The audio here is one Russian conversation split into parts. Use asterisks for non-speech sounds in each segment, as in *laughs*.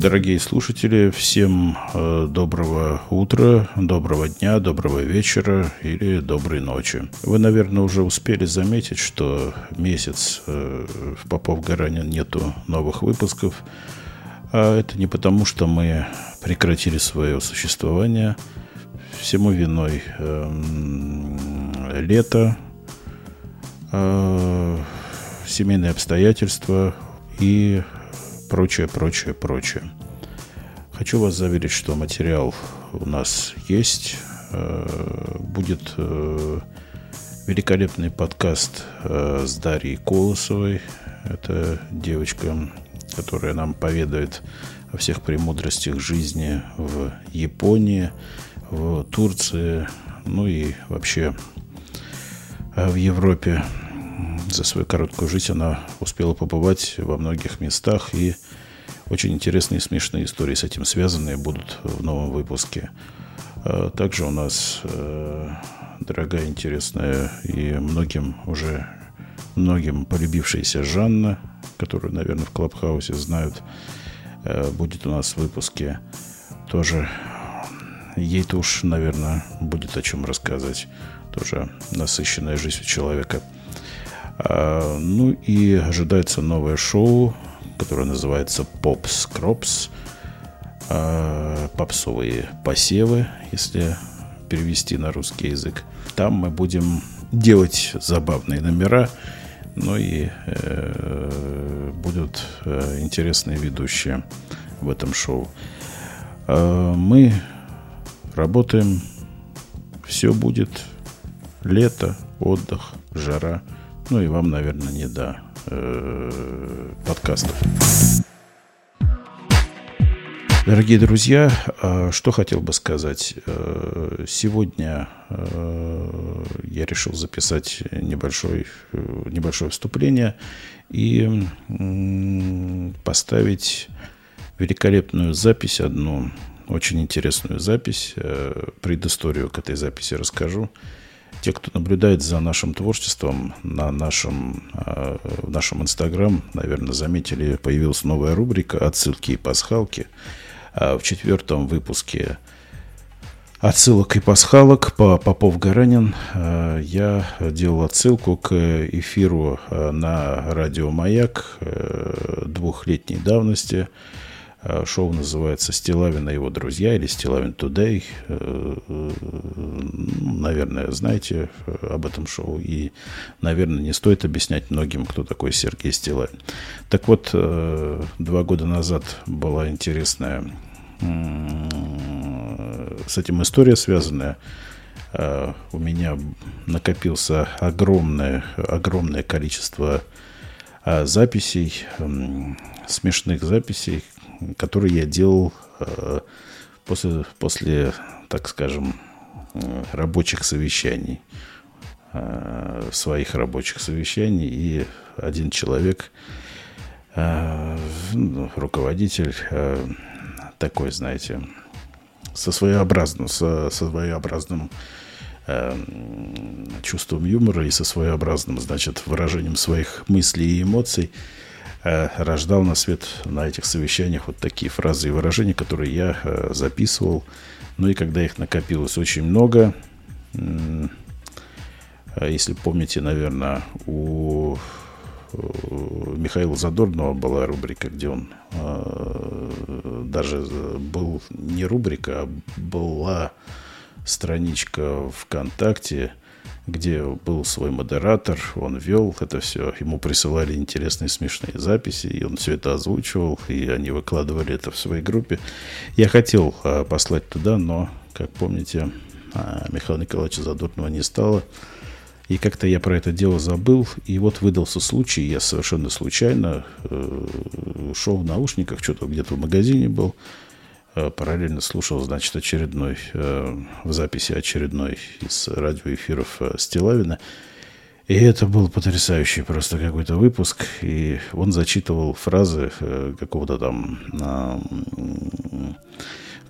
Дорогие слушатели, всем э, доброго утра, доброго дня, доброго вечера или доброй ночи. Вы, наверное, уже успели заметить, что месяц э, в Попов Гаранин нету новых выпусков. А это не потому, что мы прекратили свое существование. Всему виной э, лето, э, семейные обстоятельства и прочее, прочее, прочее. Хочу вас заверить, что материал у нас есть. Э, будет э, великолепный подкаст э, с Дарьей Колосовой. Это девочка, которая нам поведает о всех премудростях жизни в Японии, в Турции, ну и вообще в Европе за свою короткую жизнь она успела побывать во многих местах, и очень интересные и смешные истории с этим связанные будут в новом выпуске. А также у нас э, дорогая, интересная и многим уже многим полюбившаяся Жанна, которую, наверное, в Клабхаусе знают, э, будет у нас в выпуске тоже. Ей-то уж, наверное, будет о чем рассказать. Тоже насыщенная жизнь у человека – ну и ожидается новое шоу, которое называется Pops Crops. А, попсовые посевы, если перевести на русский язык. Там мы будем делать забавные номера, ну и э, будут э, интересные ведущие в этом шоу. Э, мы работаем, все будет, лето, отдых, жара – ну и вам, наверное, не до э, подкастов. Дорогие друзья, а, что хотел бы сказать. Э, сегодня э, я решил записать небольшой, э, небольшое вступление и поставить великолепную запись одну, очень интересную запись. Предысторию к этой записи расскажу. Те, кто наблюдает за нашим творчеством на нашем, э, в нашем Инстаграм, наверное, заметили, появилась новая рубрика «Отсылки и пасхалки». А в четвертом выпуске отсылок и пасхалок по Попов-Гаранин э, я делал отсылку к эфиру э, на радио «Маяк» двухлетней давности – шоу называется «Стилавин и его друзья» или «Стилавин Today». Э, э, наверное, знаете об этом шоу. И, наверное, не стоит объяснять многим, кто такой Сергей Стилавин. Так вот, два года назад была интересная с этим история связанная. У меня накопился огромное, огромное количество записей, смешных записей, который я делал э, после, после, так скажем, э, рабочих совещаний, э, своих рабочих совещаний, и один человек, ну, руководитель, такой, знаете, со своеобразным, со, со своеобразным чувством юмора и со своеобразным, значит, выражением своих мыслей и эмоций – рождал на свет на этих совещаниях вот такие фразы и выражения, которые я э, записывал. Ну и когда их накопилось очень много, э, если помните, наверное, у Михаила Задорнова была рубрика, где он даже был не рубрика, а была страничка ВКонтакте, где был свой модератор, он вел это все, ему присылали интересные смешные записи, и он все это озвучивал, и они выкладывали это в своей группе. Я хотел а, послать туда, но, как помните, а, Михаила Николаевича Задорнова не стало. И как-то я про это дело забыл. И вот выдался случай, я совершенно случайно э, шел в наушниках, что-то где-то в магазине был, параллельно слушал, значит, очередной, э, в записи очередной из радиоэфиров э, Стилавина. И это был потрясающий просто какой-то выпуск. И он зачитывал фразы какого-то там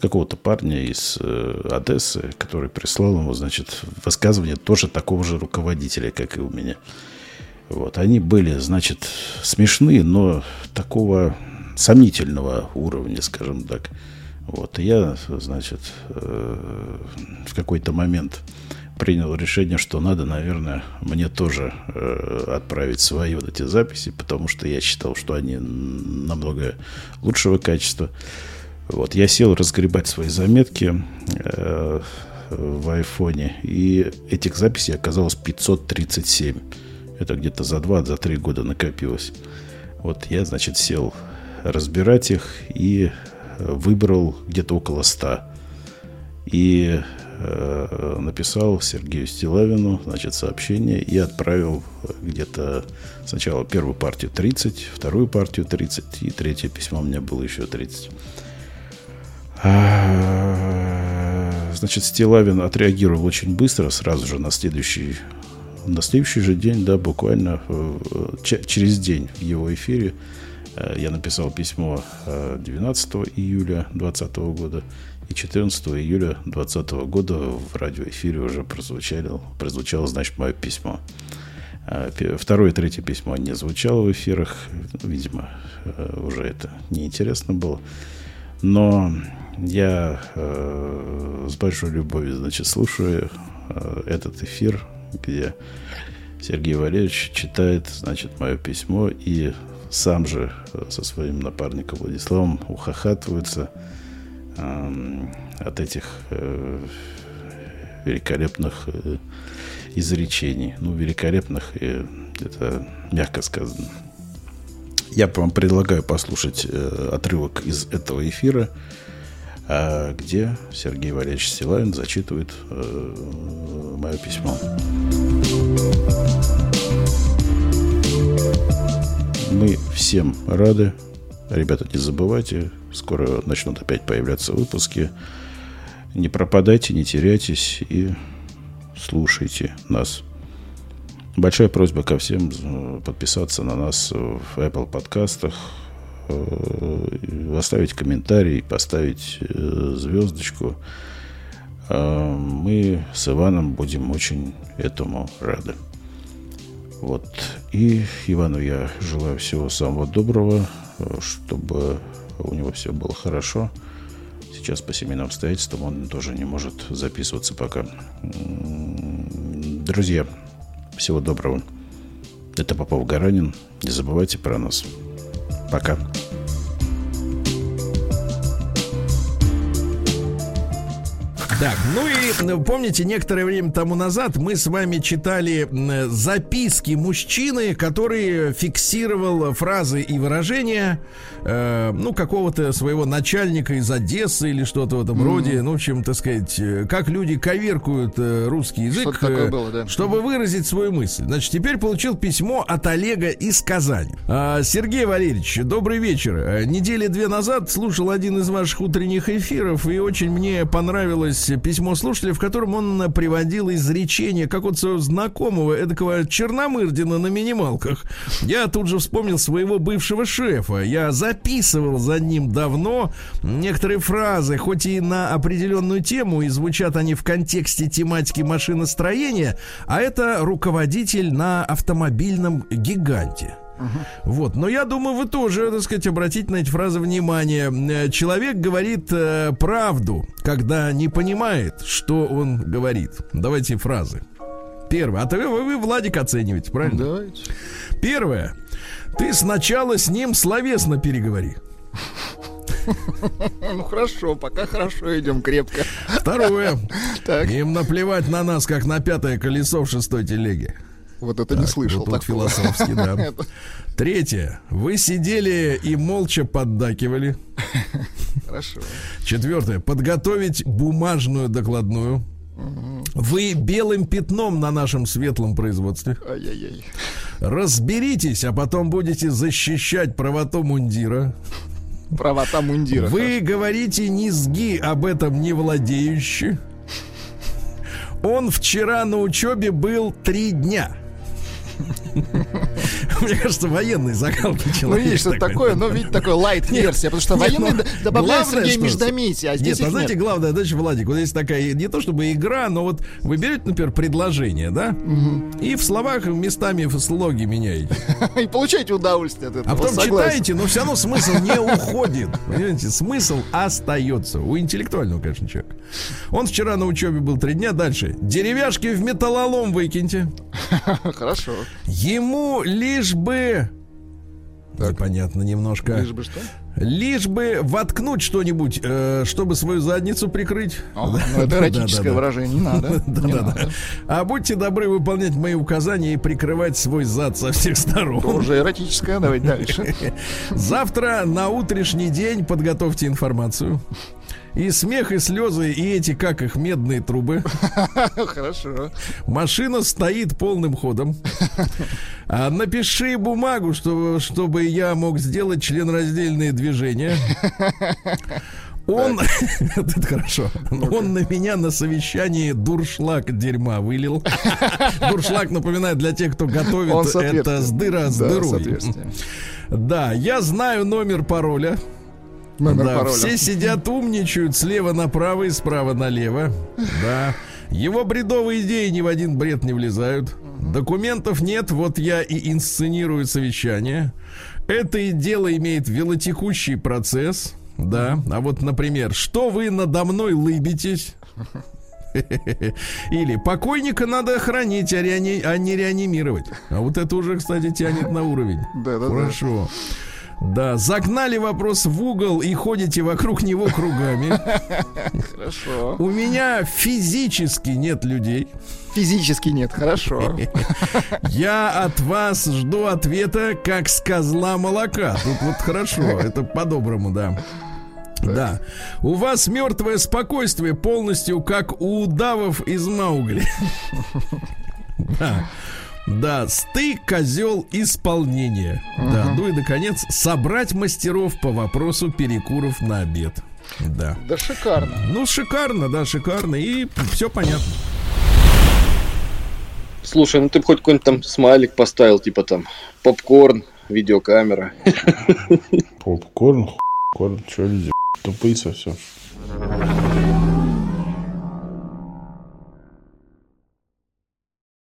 какого-то парня из Одессы, который прислал ему, значит, высказывание тоже такого же руководителя, как и у меня. Вот. Они были, значит, смешные, но такого сомнительного уровня, скажем так. Вот, и я, значит, э, в какой-то момент принял решение, что надо, наверное, мне тоже э, отправить свои вот эти записи, потому что я считал, что они намного лучшего качества. Вот, я сел разгребать свои заметки э, в айфоне, и этих записей оказалось 537. Это где-то за 2-3 года накопилось. Вот я, значит, сел разбирать их и выбрал где-то около 100. И э, написал Сергею Стилавину, значит, сообщение и отправил где-то сначала первую партию 30, вторую партию 30 и третье письмо у меня было еще 30. А, значит, Стилавин отреагировал очень быстро, сразу же на следующий, на следующий же день, да, буквально э, через день в его эфире Э, я написал письмо 12 э, июля 2020 года, и 14 июля 2020 года в радиоэфире уже прозвучало, прозвучало, значит, мое письмо. Э, второе и третье письмо не звучало в эфирах. Видимо, уже это неинтересно было. Но я э, с большой любовью, значит, слушаю э, этот эфир, где Сергей Валерьевич читает, значит, мое письмо и сам же э, со своим напарником Владиславом ухахатывается от этих э, великолепных э, изречений. Ну, великолепных, это мягко сказано. Я вам предлагаю послушать отрывок из этого эфира, э, где Сергей Валерьевич Силавин зачитывает мое письмо. Всем рады. Ребята, не забывайте, скоро начнут опять появляться выпуски. Не пропадайте, не теряйтесь и слушайте нас. Большая просьба ко всем э, подписаться на нас в Apple подкастах, э, оставить комментарий, поставить э, звездочку. Мы с Иваном будем очень этому рады. Вот. И Ивану я желаю всего самого доброго, чтобы у него все было хорошо. Сейчас по семейным обстоятельствам он тоже не может записываться пока. Друзья, всего доброго. Это Попов Гаранин. Не забывайте про нас. Пока. Так, ну и ну, помните, некоторое время тому назад мы с вами читали записки мужчины, который фиксировал фразы и выражения, э, ну, какого-то своего начальника из Одессы или что-то в этом mm. роде. Ну, в общем, так сказать, э, как люди коверкуют э, русский язык, э, было, да. чтобы выразить свою мысль. Значит, теперь получил письмо от Олега из Казани. А, Сергей Валерьевич, добрый вечер. Э, недели две назад слушал один из ваших утренних эфиров, и очень мне понравилось письмо слушателя, в котором он приводил изречение какого-то знакомого, эдакого Черномырдина на минималках. Я тут же вспомнил своего бывшего шефа. Я записывал за ним давно некоторые фразы, хоть и на определенную тему, и звучат они в контексте тематики машиностроения, а это руководитель на автомобильном гиганте. Вот, но я думаю, вы тоже, так сказать, обратите на эти фразы внимание. Э, человек говорит э, правду, когда не понимает, что он говорит. Давайте фразы. Первое. А то вы, вы Владик оцениваете, правильно? Давайте. Первое. Ты сначала с ним словесно переговори. *laughs* Ну хорошо, пока хорошо идем крепко. Второе. Им наплевать на нас, как на пятое колесо в шестой телеге. Вот это так, не слышал. Вот философски, да. *laughs* Третье. Вы сидели и молча поддакивали. Хорошо. Четвертое. Подготовить бумажную докладную. Вы белым пятном на нашем светлом производстве. Ай-яй-яй. Разберитесь, а потом будете защищать правоту мундира. Правота мундира. Вы хорошо. говорите низги об этом не владеющие. Он вчера на учебе был три дня. *laughs* Мне кажется, военный закалки Ну, есть что-то такой. такое, но ведь такой лайт-версия, потому что военный ну, добавляет что- Междометий, а здесь Нет, их знаете, главное, дальше, Владик, вот есть такая, не то чтобы игра, но вот вы берете, например, предложение, да, и в словах местами в слоги меняете. *laughs* И получаете удовольствие от этого. А потом читаете, но все равно смысл не уходит. Понимаете, смысл остается. У интеллектуального, конечно, человека. Он вчера на учебе был три дня. Дальше. Деревяшки в металлолом выкиньте. *laughs* Хорошо. Ему лишь бы... Непонятно немножко. Лишь бы что? Лишь бы воткнуть что-нибудь, э, чтобы свою задницу прикрыть. О, ну, это эротическое *laughs* Да-да-да. выражение, не надо. *laughs* Да, Не да, да. надо. А будьте добры выполнять мои указания и прикрывать свой зад со всех сторон. Тоже эротическое, давайте дальше. Завтра на утренний день подготовьте информацию. И смех, и слезы, и эти, как их, медные трубы. *laughs* Хорошо. Машина стоит полным ходом. А напиши бумагу, чтобы, чтобы я мог сделать членораздельные движения. *laughs* Он, *laughs* это хорошо, он на меня на совещании дуршлаг дерьма вылил. Дуршлаг, напоминаю, для тех, кто готовит, это с дыра с дырой. Да, я знаю номер пароля. Номер да, пароля. все сидят умничают слева направо и справа налево. Да. Его бредовые идеи ни в один бред не влезают. Документов нет, вот я и инсценирую совещание. Это дело имеет велотекущий процесс. Да, а вот, например, что вы надо мной лыбитесь? *laughs* Или покойника надо хранить, а, реани- а не реанимировать. А вот это уже, кстати, тянет на уровень. Да-да-да. Хорошо. Да, загнали вопрос в угол и ходите вокруг него кругами. Хорошо. У меня физически нет людей. Физически нет, хорошо. Я от вас жду ответа, как с козла молока. Тут вот хорошо, это по-доброму, да. Да. У вас мертвое спокойствие полностью, как у удавов из Маугли. *laughs* Да. Да, стык, козел, исполнение. Да, ну и, наконец, собрать мастеров по вопросу перекуров на обед. Да. Да шикарно. Ну, шикарно, да, шикарно. И все понятно. Слушай, ну ты бы хоть какой-нибудь там смайлик поставил, типа там попкорн, видеокамера. Попкорн, корн, что люди, тупые совсем.